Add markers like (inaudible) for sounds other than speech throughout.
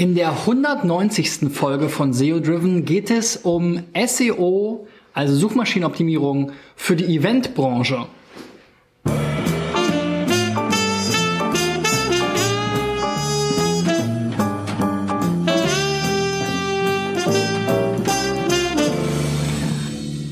In der 190. Folge von SEO Driven geht es um SEO, also Suchmaschinenoptimierung für die Eventbranche.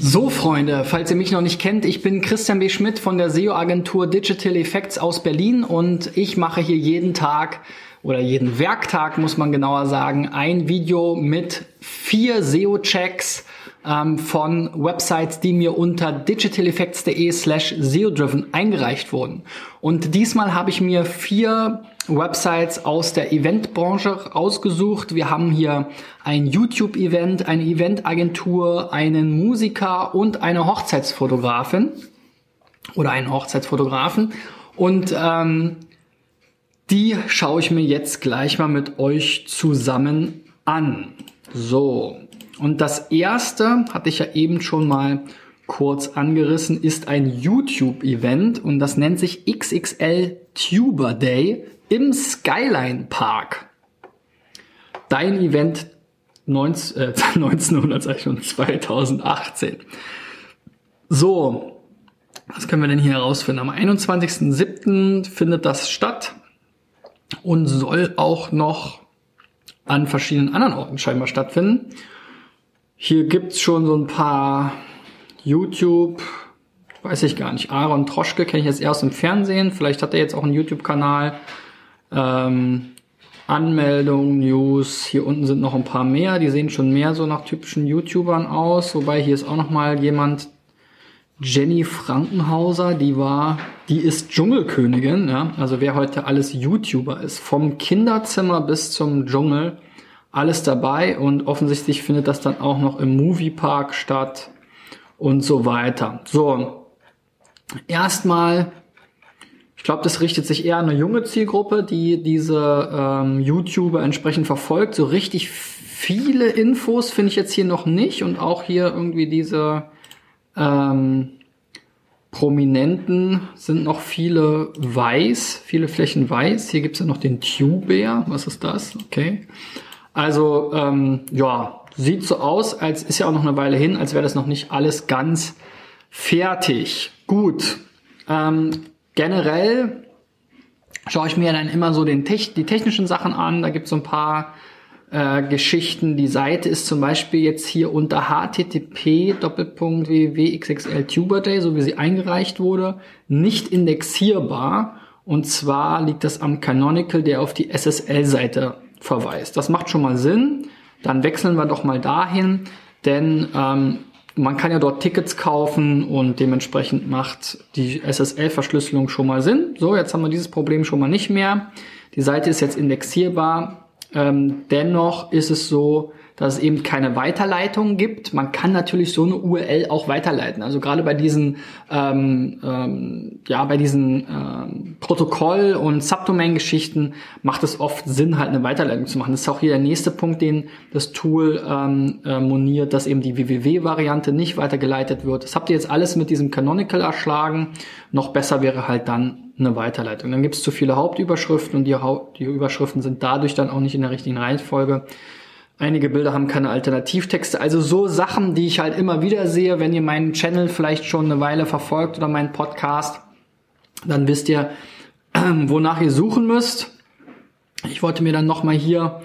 So, Freunde, falls ihr mich noch nicht kennt, ich bin Christian B. Schmidt von der SEO-Agentur Digital Effects aus Berlin und ich mache hier jeden Tag oder jeden Werktag, muss man genauer sagen, ein Video mit vier SEO-Checks ähm, von Websites, die mir unter digitaleffects.de slash SEO-driven eingereicht wurden. Und diesmal habe ich mir vier Websites aus der Eventbranche ausgesucht. Wir haben hier ein YouTube-Event, eine Eventagentur, einen Musiker und eine Hochzeitsfotografin oder einen Hochzeitsfotografen. Und ähm, die schaue ich mir jetzt gleich mal mit euch zusammen an. So, und das erste hatte ich ja eben schon mal kurz angerissen, ist ein YouTube-Event und das nennt sich XXL Tuber Day im Skyline Park. Dein Event 19, äh, (laughs) 1900, sag ich schon, 2018. So, was können wir denn hier herausfinden? Am 21.07. findet das statt und soll auch noch an verschiedenen anderen Orten scheinbar stattfinden. Hier gibt's schon so ein paar YouTube, weiß ich gar nicht, Aaron Troschke kenne ich jetzt aus dem Fernsehen, vielleicht hat er jetzt auch einen YouTube-Kanal. Ähm, Anmeldung, News, hier unten sind noch ein paar mehr, die sehen schon mehr so nach typischen YouTubern aus, wobei hier ist auch noch mal jemand, Jenny Frankenhauser, die war, die ist Dschungelkönigin, ja, also wer heute alles YouTuber ist, vom Kinderzimmer bis zum Dschungel, alles dabei und offensichtlich findet das dann auch noch im Moviepark statt und so weiter. So, erstmal ich glaube, das richtet sich eher an eine junge Zielgruppe, die diese ähm, YouTuber entsprechend verfolgt. So richtig viele Infos finde ich jetzt hier noch nicht und auch hier irgendwie diese ähm, Prominenten sind noch viele weiß, viele Flächen weiß. Hier gibt's ja noch den Tubear. Was ist das? Okay. Also ähm, ja, sieht so aus, als ist ja auch noch eine Weile hin, als wäre das noch nicht alles ganz fertig. Gut. Ähm, generell schaue ich mir dann immer so den Tech die technischen Sachen an. Da gibt es so ein paar äh, Geschichten. Die Seite ist zum Beispiel jetzt hier unter http www.xxltuberday, so wie sie eingereicht wurde, nicht indexierbar. Und zwar liegt das am Canonical, der auf die SSL-Seite verweist. Das macht schon mal Sinn. Dann wechseln wir doch mal dahin, denn ähm, man kann ja dort Tickets kaufen und dementsprechend macht die SSL-Verschlüsselung schon mal Sinn. So, jetzt haben wir dieses Problem schon mal nicht mehr. Die Seite ist jetzt indexierbar. Ähm, dennoch ist es so, dass es eben keine Weiterleitung gibt. Man kann natürlich so eine URL auch weiterleiten. Also gerade bei diesen, ähm, ähm, ja, bei diesen ähm, Protokoll- und Subdomain-Geschichten macht es oft Sinn, halt eine Weiterleitung zu machen. Das ist auch hier der nächste Punkt, den das Tool ähm, äh, moniert, dass eben die www-Variante nicht weitergeleitet wird. Das habt ihr jetzt alles mit diesem Canonical erschlagen. Noch besser wäre halt dann eine Weiterleitung. Dann gibt es zu viele Hauptüberschriften und die, Haupt die Überschriften sind dadurch dann auch nicht in der richtigen Reihenfolge. Einige Bilder haben keine Alternativtexte. Also so Sachen, die ich halt immer wieder sehe, wenn ihr meinen Channel vielleicht schon eine Weile verfolgt oder meinen Podcast, dann wisst ihr, (clears throat) wonach ihr suchen müsst. Ich wollte mir dann nochmal hier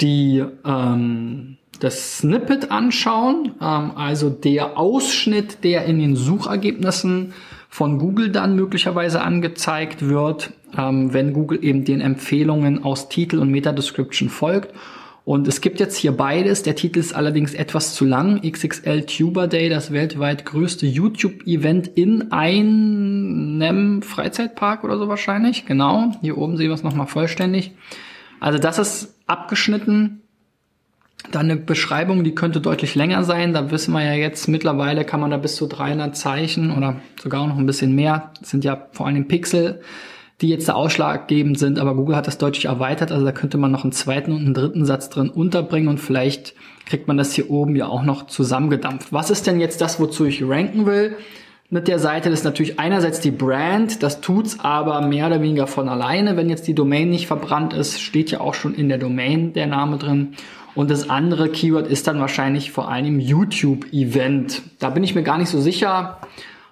die, ähm, das Snippet anschauen, ähm, also der Ausschnitt, der in den Suchergebnissen von Google dann möglicherweise angezeigt wird, ähm, wenn Google eben den Empfehlungen aus Titel und Meta-Description folgt. Und es gibt jetzt hier beides. Der Titel ist allerdings etwas zu lang. XXL Tuber Day, das weltweit größte YouTube-Event in einem Freizeitpark oder so wahrscheinlich. Genau. Hier oben sehen wir es nochmal vollständig. Also das ist abgeschnitten. Dann eine Beschreibung, die könnte deutlich länger sein. Da wissen wir ja jetzt, mittlerweile kann man da bis zu 300 Zeichen oder sogar noch ein bisschen mehr. Das sind ja vor allem Pixel die jetzt da ausschlaggebend sind, aber Google hat das deutlich erweitert, also da könnte man noch einen zweiten und einen dritten Satz drin unterbringen und vielleicht kriegt man das hier oben ja auch noch zusammengedampft. Was ist denn jetzt das, wozu ich ranken will? Mit der Seite. Ist natürlich einerseits die Brand, das tut's aber mehr oder weniger von alleine. Wenn jetzt die Domain nicht verbrannt ist, steht ja auch schon in der Domain der Name drin. Und das andere Keyword ist dann wahrscheinlich vor allem YouTube-Event. Da bin ich mir gar nicht so sicher,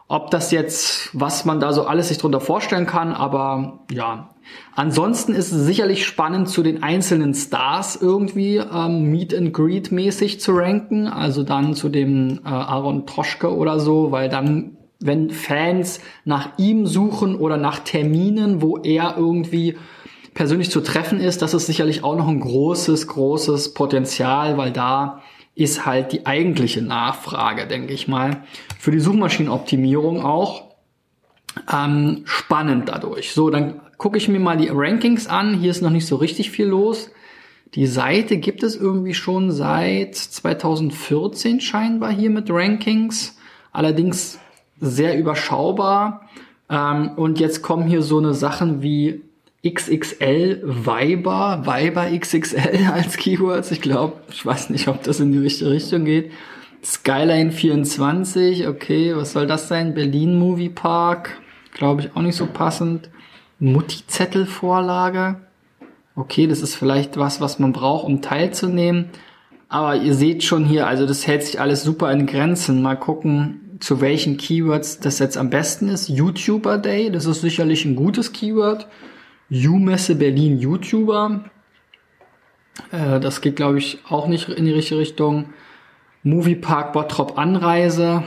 ob das jetzt, was man da so alles sich drunter vorstellen kann, aber ja. Ansonsten ist es sicherlich spannend, zu den einzelnen Stars irgendwie ähm, Meet and Greet mäßig zu ranken. Also dann zu dem äh, Aaron Troschke oder so, weil dann, wenn Fans nach ihm suchen oder nach Terminen, wo er irgendwie persönlich zu treffen ist, das ist sicherlich auch noch ein großes, großes Potenzial, weil da ist halt die eigentliche Nachfrage, denke ich mal, für die Suchmaschinenoptimierung auch ähm, spannend dadurch. So, dann gucke ich mir mal die Rankings an. Hier ist noch nicht so richtig viel los. Die Seite gibt es irgendwie schon seit 2014 scheinbar hier mit Rankings. Allerdings sehr überschaubar. Ähm, und jetzt kommen hier so eine Sachen wie XXL Viber, Viber XXL (laughs) als Keywords. Ich glaube, ich weiß nicht, ob das in die richtige Richtung geht. Skyline 24, okay, was soll das sein? Berlin Movie Park, glaube ich auch nicht so passend. Mutti-Zettel-Vorlage. Okay, das ist vielleicht was, was man braucht, um teilzunehmen. Aber ihr seht schon hier, also das hält sich alles super in Grenzen. Mal gucken, zu welchen Keywords das jetzt am besten ist. YouTuber Day, das ist sicherlich ein gutes Keyword. U-Messe Berlin YouTuber. Äh, das geht, glaube ich, auch nicht in die richtige Richtung. Moviepark Bottrop Anreise.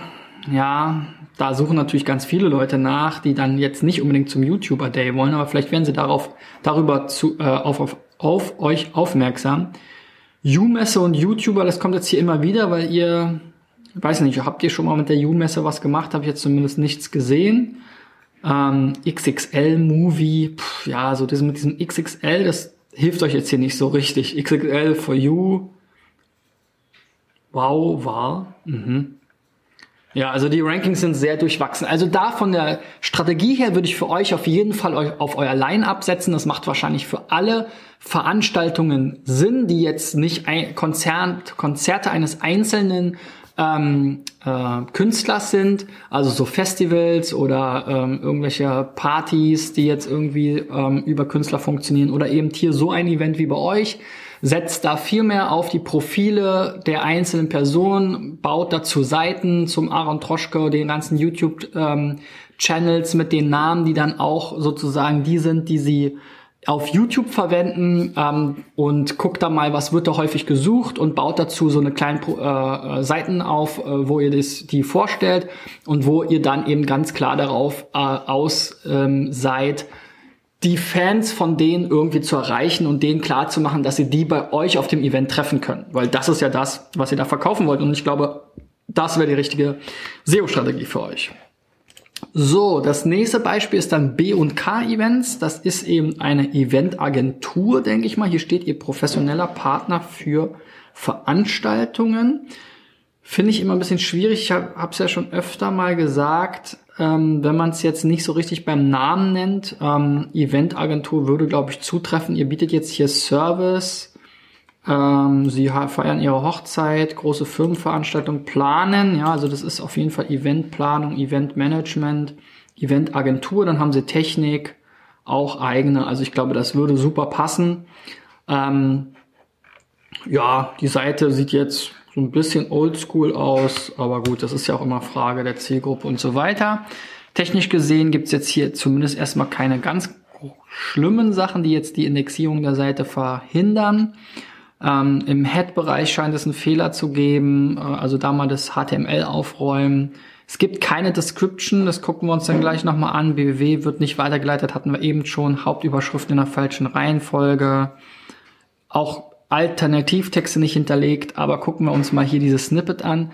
Ja, da suchen natürlich ganz viele Leute nach, die dann jetzt nicht unbedingt zum YouTuber Day wollen, aber vielleicht werden sie darauf, darüber zu, äh, auf, auf, auf euch aufmerksam. U-Messe und YouTuber, das kommt jetzt hier immer wieder, weil ihr, weiß nicht, habt ihr schon mal mit der U-Messe was gemacht? Habe ich jetzt zumindest nichts gesehen. Ähm, XXL-Movie, ja, so das mit diesem XXL, das hilft euch jetzt hier nicht so richtig. XXL for you. Wow, war. Mhm. Ja, also die Rankings sind sehr durchwachsen. Also da von der Strategie her würde ich für euch auf jeden Fall auf euer Line-Up setzen. Das macht wahrscheinlich für alle Veranstaltungen Sinn, die jetzt nicht Konzert, Konzerte eines einzelnen ähm, äh, Künstlers sind, also so Festivals oder ähm, irgendwelche Partys, die jetzt irgendwie ähm, über Künstler funktionieren oder eben hier so ein Event wie bei euch, setzt da viel mehr auf die Profile der einzelnen Personen, baut dazu Seiten zum Aaron Troschke, den ganzen YouTube ähm, mit den Namen, die dann auch sozusagen die sind, die sie auf YouTube verwenden ähm, und guckt da mal, was wird da häufig gesucht und baut dazu so eine kleine äh, äh, Seiten auf, äh, wo ihr das, die vorstellt und wo ihr dann eben ganz klar darauf äh, aus ähm, seid, die Fans von denen irgendwie zu erreichen und denen klar zu machen, dass ihr die bei euch auf dem Event treffen können. Weil das ist ja das, was ihr da verkaufen wollt. Und ich glaube, das wäre die richtige SEO-Strategie für euch. So, das nächste Beispiel ist dann B&K Events. Das ist eben eine Eventagentur, denke ich mal. Hier steht ihr professioneller Partner für Veranstaltungen. Finde ich immer ein bisschen schwierig. Ich habe es ja schon öfter mal gesagt, ähm, wenn man es jetzt nicht so richtig beim Namen nennt. Ähm, Eventagentur würde, glaube ich, zutreffen. Ihr bietet jetzt hier Service, ähm, sie feiern ihre Hochzeit, große Firmenveranstaltungen planen. Ja, also das ist auf jeden Fall Eventplanung, Eventmanagement, Eventagentur. Dann haben sie Technik, auch eigene. Also ich glaube, das würde super passen. Ähm, ja, die Seite sieht jetzt so ein bisschen oldschool aus, aber gut, das ist ja auch immer Frage der Zielgruppe und so weiter. Technisch gesehen gibt's jetzt hier zumindest erstmal keine ganz schlimmen Sachen, die jetzt die Indexierung der Seite verhindern. Ähm, Im Head-Bereich scheint es einen Fehler zu geben, äh, also da mal das HTML aufräumen. Es gibt keine Description, das gucken wir uns dann gleich nochmal an. BWW wird nicht weitergeleitet, hatten wir eben schon. Hauptüberschrift in der falschen Reihenfolge. Auch Alternativtexte nicht hinterlegt, aber gucken wir uns mal hier dieses Snippet an.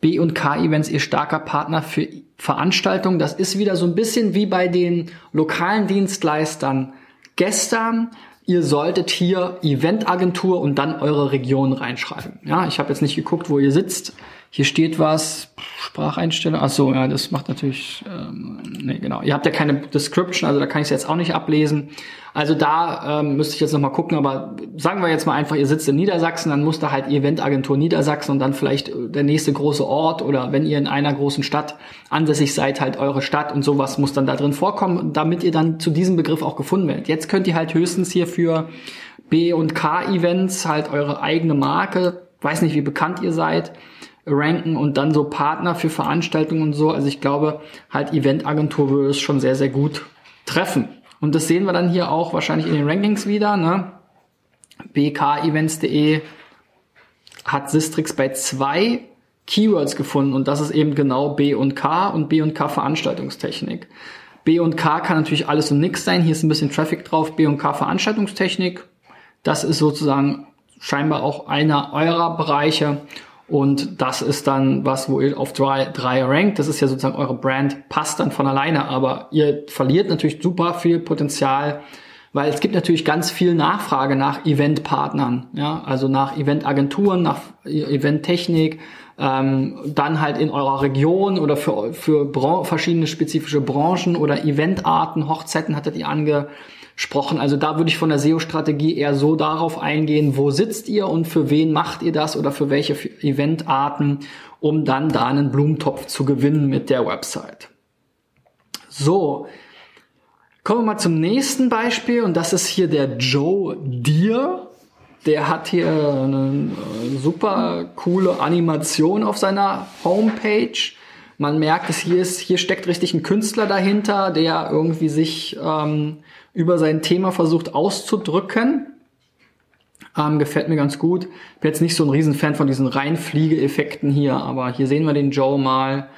B und K Events, ihr starker Partner für Veranstaltungen. Das ist wieder so ein bisschen wie bei den lokalen Dienstleistern gestern ihr solltet hier Eventagentur und dann eure Region reinschreiben. Ja, ich habe jetzt nicht geguckt, wo ihr sitzt. Hier steht was, Spracheinstellung. Ach so, ja, das macht natürlich, ähm, nee, genau. Ihr habt ja keine Description, also da kann ich es jetzt auch nicht ablesen. Also da ähm, müsste ich jetzt nochmal gucken, aber sagen wir jetzt mal einfach, ihr sitzt in Niedersachsen, dann muss da halt Eventagentur Niedersachsen und dann vielleicht der nächste große Ort oder wenn ihr in einer großen Stadt ansässig seid, halt eure Stadt und sowas muss dann da drin vorkommen, damit ihr dann zu diesem Begriff auch gefunden werdet. Jetzt könnt ihr halt höchstens hier für B und K Events halt eure eigene Marke, weiß nicht, wie bekannt ihr seid, ranken und dann so Partner für Veranstaltungen und so. Also ich glaube, halt Eventagentur würde es schon sehr, sehr gut treffen. Und das sehen wir dann hier auch wahrscheinlich in den Rankings wieder. Ne? bkevents.de hat Sistrix bei zwei Keywords gefunden und das ist eben genau B und K und B und K Veranstaltungstechnik. B und K kann natürlich alles und nix sein. Hier ist ein bisschen Traffic drauf. B und K Veranstaltungstechnik. Das ist sozusagen scheinbar auch einer eurer Bereiche. Und das ist dann was, wo ihr auf drei, drei rankt. Das ist ja sozusagen eure Brand, passt dann von alleine. Aber ihr verliert natürlich super viel Potenzial, weil es gibt natürlich ganz viel Nachfrage nach Eventpartnern, ja, also nach Eventagenturen, nach Eventtechnik, ähm, dann halt in eurer Region oder für, für verschiedene spezifische Branchen oder Eventarten, Hochzeiten hattet ihr ange gesprochen. Also da würde ich von der SEO-Strategie eher so darauf eingehen, wo sitzt ihr und für wen macht ihr das oder für welche Eventarten, um dann da einen Blumentopf zu gewinnen mit der Website. So, kommen wir mal zum nächsten Beispiel und das ist hier der Joe Deere. Der hat hier eine super coole Animation auf seiner Homepage. Man merkt es, hier ist, hier steckt richtig ein Künstler dahinter, der irgendwie sich ähm, über sein Thema versucht auszudrücken. Ähm, gefällt mir ganz gut. Bin jetzt nicht so ein Riesenfan von diesen Reinfliegeeffekten hier, aber hier sehen wir den Joe mal.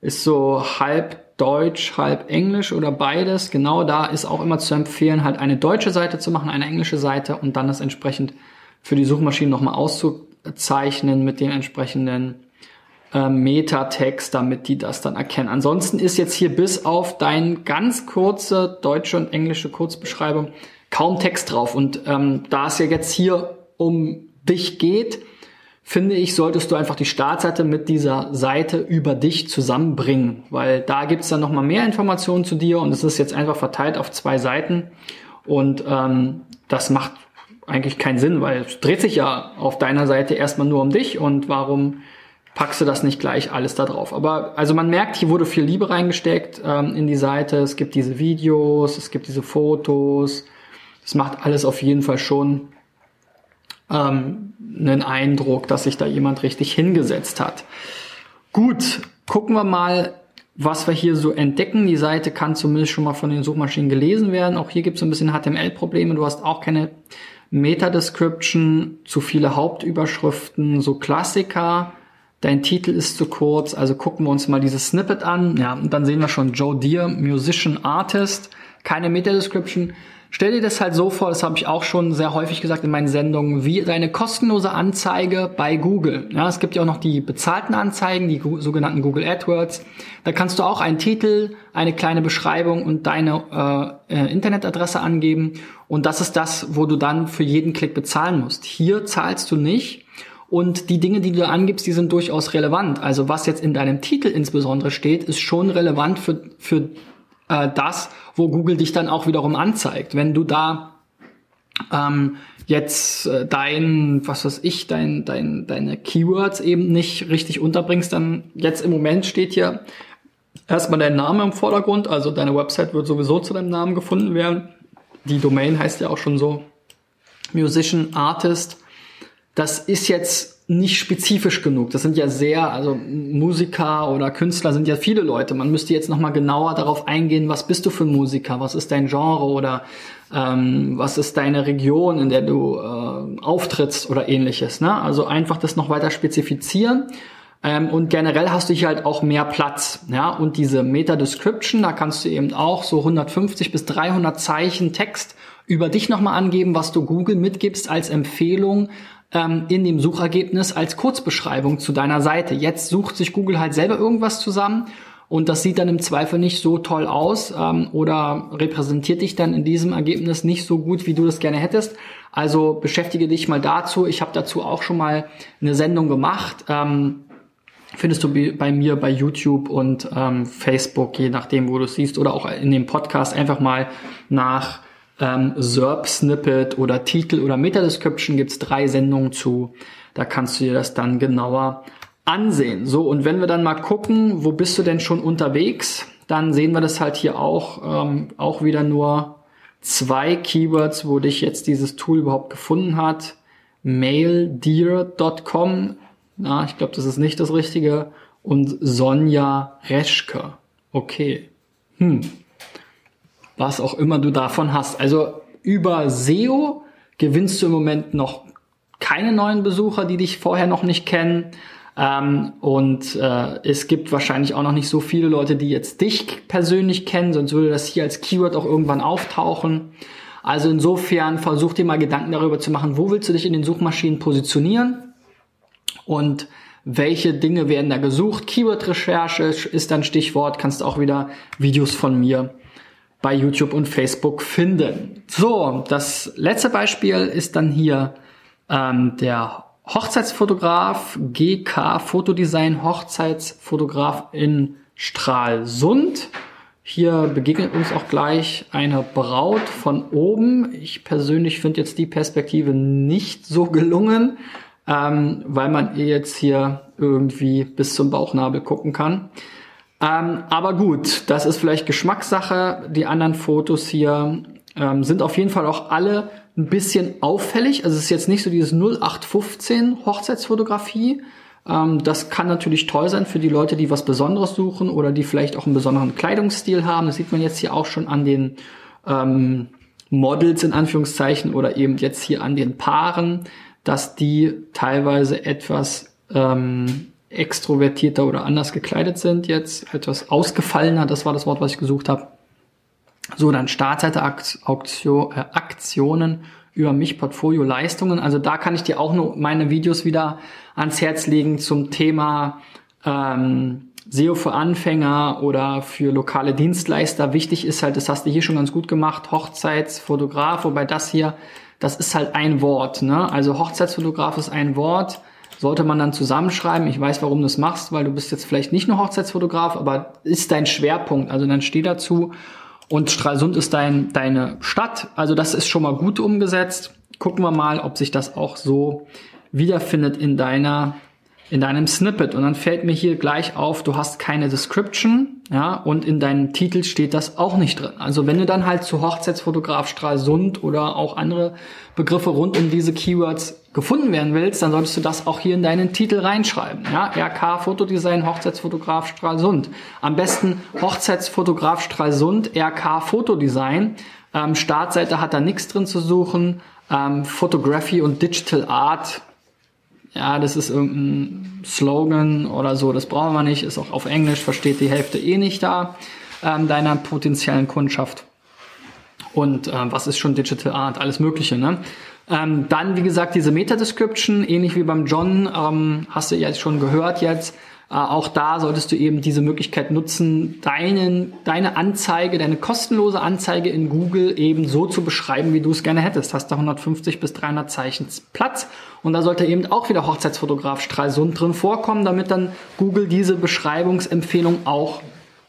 Ist so halb Deutsch, halb Englisch oder beides. Genau da ist auch immer zu empfehlen, halt eine deutsche Seite zu machen, eine englische Seite und dann das entsprechend für die Suchmaschinen nochmal auszuzeichnen mit den entsprechenden äh, Metatext, damit die das dann erkennen. Ansonsten ist jetzt hier bis auf dein ganz kurze deutsche und englische Kurzbeschreibung kaum Text drauf. Und ähm, da es ja jetzt hier um dich geht, finde ich, solltest du einfach die Startseite mit dieser Seite über dich zusammenbringen, weil da gibt's dann nochmal mehr Informationen zu dir und es ist jetzt einfach verteilt auf zwei Seiten und ähm, das macht eigentlich keinen Sinn, weil es dreht sich ja auf deiner Seite erstmal nur um dich und warum packst du das nicht gleich alles da drauf. Aber also man merkt, hier wurde viel Liebe reingesteckt ähm, in die Seite. Es gibt diese Videos, es gibt diese Fotos. Es macht alles auf jeden Fall schon ähm, einen Eindruck, dass sich da jemand richtig hingesetzt hat. Gut, gucken wir mal, was wir hier so entdecken. Die Seite kann zumindest schon mal von den Suchmaschinen gelesen werden. Auch hier gibt es ein bisschen HTML-Probleme. Du hast auch keine Meta-Description, zu viele Hauptüberschriften, so Klassiker dein Titel ist zu kurz, also gucken wir uns mal dieses Snippet an. Ja, und dann sehen wir schon Joe Deere, Musician Artist, keine Meta-Description. Stell dir das halt so vor, das habe ich auch schon sehr häufig gesagt in meinen Sendungen, wie deine kostenlose Anzeige bei Google. Ja, es gibt ja auch noch die bezahlten Anzeigen, die sogenannten Google AdWords. Da kannst du auch einen Titel, eine kleine Beschreibung und deine äh, äh, Internetadresse angeben. Und das ist das, wo du dann für jeden Klick bezahlen musst. Hier zahlst du nicht. Und die Dinge, die du da angibst, die sind durchaus relevant. Also was jetzt in deinem Titel insbesondere steht, ist schon relevant für, für äh, das, wo Google dich dann auch wiederum anzeigt. Wenn du da ähm, jetzt äh, dein, was weiß ich, dein, dein, deine Keywords eben nicht richtig unterbringst, dann jetzt im Moment steht hier erstmal dein Name im Vordergrund, also deine Website wird sowieso zu deinem Namen gefunden werden. Die Domain heißt ja auch schon so Musician, Artist das ist jetzt nicht spezifisch genug. Das sind ja sehr, also Musiker oder Künstler sind ja viele Leute. Man müsste jetzt nochmal genauer darauf eingehen, was bist du für ein Musiker, was ist dein Genre oder ähm, was ist deine Region, in der du äh, auftrittst oder ähnliches. Ne? Also einfach das noch weiter spezifizieren. Ähm, und generell hast du hier halt auch mehr Platz. Ja? Und diese Meta-Description, da kannst du eben auch so 150 bis 300 Zeichen Text über dich nochmal angeben, was du Google mitgibst als Empfehlung ähm, in dem Suchergebnis als Kurzbeschreibung zu deiner Seite. Jetzt sucht sich Google halt selber irgendwas zusammen und das sieht dann im Zweifel nicht so toll aus ähm, oder repräsentiert dich dann in diesem Ergebnis nicht so gut, wie du das gerne hättest. Also beschäftige dich mal dazu. Ich habe dazu auch schon mal eine Sendung gemacht. Ähm, findest du bei mir bei YouTube und ähm, Facebook, je nachdem, wo du es siehst, oder auch in dem Podcast einfach mal nach ähm, SERP-Snippet oder Titel oder Meta-Description gibt's drei Sendungen zu. Da kannst du dir das dann genauer ansehen. So, und wenn wir dann mal gucken, wo bist du denn schon unterwegs, dann sehen wir das halt hier auch, ähm, auch wieder nur zwei Keywords, wo dich jetzt dieses Tool überhaupt gefunden hat. Maildeer.com, na, ich glaube, das ist nicht das Richtige. Und Sonja Reschke. Okay. Hm. Was auch immer du davon hast. Also über SEO gewinnst du im Moment noch keine neuen Besucher, die dich vorher noch nicht kennen. Ähm, und äh, es gibt wahrscheinlich auch noch nicht so viele Leute, die jetzt dich persönlich kennen, sonst würde das hier als Keyword auch irgendwann auftauchen. Also insofern versuch dir mal Gedanken darüber zu machen, wo willst du dich in den Suchmaschinen positionieren und welche Dinge werden da gesucht. Keyword-Recherche ist dann Stichwort, kannst auch wieder Videos von mir bei YouTube und Facebook finden. So, das letzte Beispiel ist dann hier ähm, der Hochzeitsfotograf, GK Fotodesign, Hochzeitsfotograf in Stralsund. Hier begegnet uns auch gleich eine Braut von oben. Ich persönlich finde jetzt die Perspektive nicht so gelungen, ähm, weil man ihr jetzt hier irgendwie bis zum Bauchnabel gucken kann. Ähm, aber gut, das ist vielleicht Geschmackssache. Die anderen Fotos hier ähm, sind auf jeden Fall auch alle ein bisschen auffällig. Also es ist jetzt nicht so dieses 0815 Hochzeitsfotografie. Ähm, das kann natürlich toll sein für die Leute, die was Besonderes suchen oder die vielleicht auch einen besonderen Kleidungsstil haben. Das sieht man jetzt hier auch schon an den ähm, Models in Anführungszeichen oder eben jetzt hier an den Paaren, dass die teilweise etwas ähm, extrovertierter oder anders gekleidet sind jetzt, etwas ausgefallener, das war das Wort, was ich gesucht habe. So, dann Startseite Auktion, äh, Aktionen über mich, Portfolio Leistungen. Also da kann ich dir auch nur meine Videos wieder ans Herz legen zum Thema ähm, SEO für Anfänger oder für lokale Dienstleister. Wichtig ist halt, das hast du hier schon ganz gut gemacht, Hochzeitsfotograf, wobei das hier, das ist halt ein Wort. Ne? Also Hochzeitsfotograf ist ein Wort sollte man dann zusammenschreiben. Ich weiß, warum du es machst, weil du bist jetzt vielleicht nicht nur Hochzeitsfotograf, aber ist dein Schwerpunkt. Also dann steh dazu und Stralsund ist dein, deine Stadt. Also das ist schon mal gut umgesetzt. Gucken wir mal, ob sich das auch so wiederfindet in deiner in deinem Snippet und dann fällt mir hier gleich auf, du hast keine Description, ja, und in deinem Titel steht das auch nicht drin. Also wenn du dann halt zu Hochzeitsfotograf Stralsund oder auch andere Begriffe rund um diese Keywords gefunden werden willst, dann solltest du das auch hier in deinen Titel reinschreiben. Ja, RK Fotodesign Hochzeitsfotograf Stralsund. Am besten Hochzeitsfotograf Stralsund RK Fotodesign. Ähm, Startseite hat da nichts drin zu suchen. Ähm, Photography und Digital Art ja, das ist irgendein Slogan oder so, das brauchen wir nicht, ist auch auf Englisch, versteht die Hälfte eh nicht da ähm, deiner potenziellen Kundschaft. Und ähm, was ist schon Digital Art? Alles Mögliche, ne? Ähm, dann, wie gesagt, diese Meta-Description, ähnlich wie beim John, ähm, hast du ja schon gehört jetzt. Äh, auch da solltest du eben diese Möglichkeit nutzen, deinen, deine Anzeige, deine kostenlose Anzeige in Google eben so zu beschreiben, wie du es gerne hättest. Hast da 150 bis 300 Zeichen Platz und da sollte eben auch wieder Hochzeitsfotograf Stralsund drin vorkommen, damit dann Google diese Beschreibungsempfehlung auch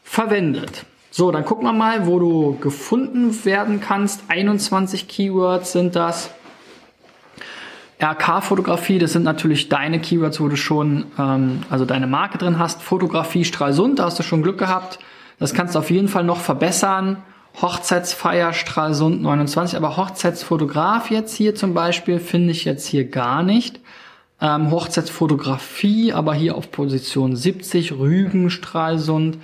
verwendet. So, dann gucken wir mal, wo du gefunden werden kannst. 21 Keywords sind das. RK-Fotografie, das sind natürlich deine Keywords, wo du schon, ähm, also deine Marke drin hast. Fotografie Stralsund, da hast du schon Glück gehabt. Das kannst du auf jeden Fall noch verbessern. Hochzeitsfeier Stralsund 29, aber Hochzeitsfotograf jetzt hier zum Beispiel finde ich jetzt hier gar nicht. Ähm, Hochzeitsfotografie, aber hier auf Position 70, Rügen Stralsund.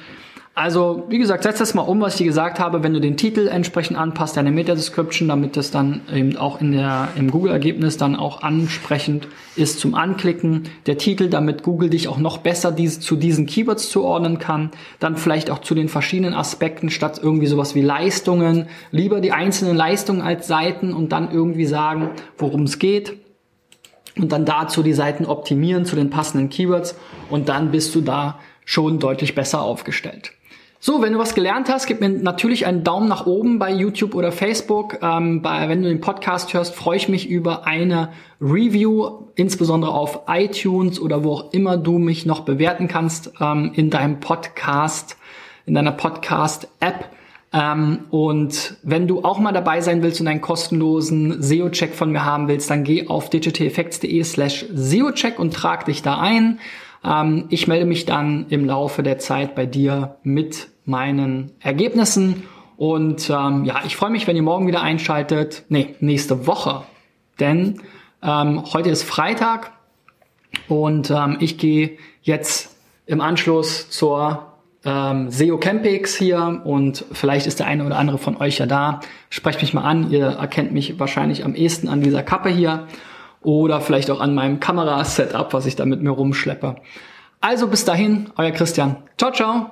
Also, wie gesagt, setz das mal um, was ich dir gesagt habe, wenn du den Titel entsprechend anpasst, deine Meta-Description, damit das dann eben auch in der, im Google-Ergebnis dann auch ansprechend ist zum Anklicken. Der Titel, damit Google dich auch noch besser diese, zu diesen Keywords zuordnen kann. Dann vielleicht auch zu den verschiedenen Aspekten statt irgendwie sowas wie Leistungen. Lieber die einzelnen Leistungen als Seiten und dann irgendwie sagen, worum es geht. Und dann dazu die Seiten optimieren zu den passenden Keywords. Und dann bist du da schon deutlich besser aufgestellt. So, wenn du was gelernt hast, gib mir natürlich einen Daumen nach oben bei YouTube oder Facebook. Ähm, bei, wenn du den Podcast hörst, freue ich mich über eine Review, insbesondere auf iTunes oder wo auch immer du mich noch bewerten kannst ähm, in deinem Podcast, in deiner Podcast-App. Ähm, und wenn du auch mal dabei sein willst und einen kostenlosen SEO-Check von mir haben willst, dann geh auf digitaleffects.de slash SEO-Check und trag dich da ein. Ähm, ich melde mich dann im Laufe der Zeit bei dir mit meinen Ergebnissen. Und ähm, ja, ich freue mich, wenn ihr morgen wieder einschaltet. Nee, nächste Woche. Denn ähm, heute ist Freitag und ähm, ich gehe jetzt im Anschluss zur ähm, SEO Campix hier und vielleicht ist der eine oder andere von euch ja da. Sprecht mich mal an, ihr erkennt mich wahrscheinlich am ehesten an dieser Kappe hier oder vielleicht auch an meinem Kamerasetup, was ich da mit mir rumschleppe. Also bis dahin, euer Christian. Ciao, ciao.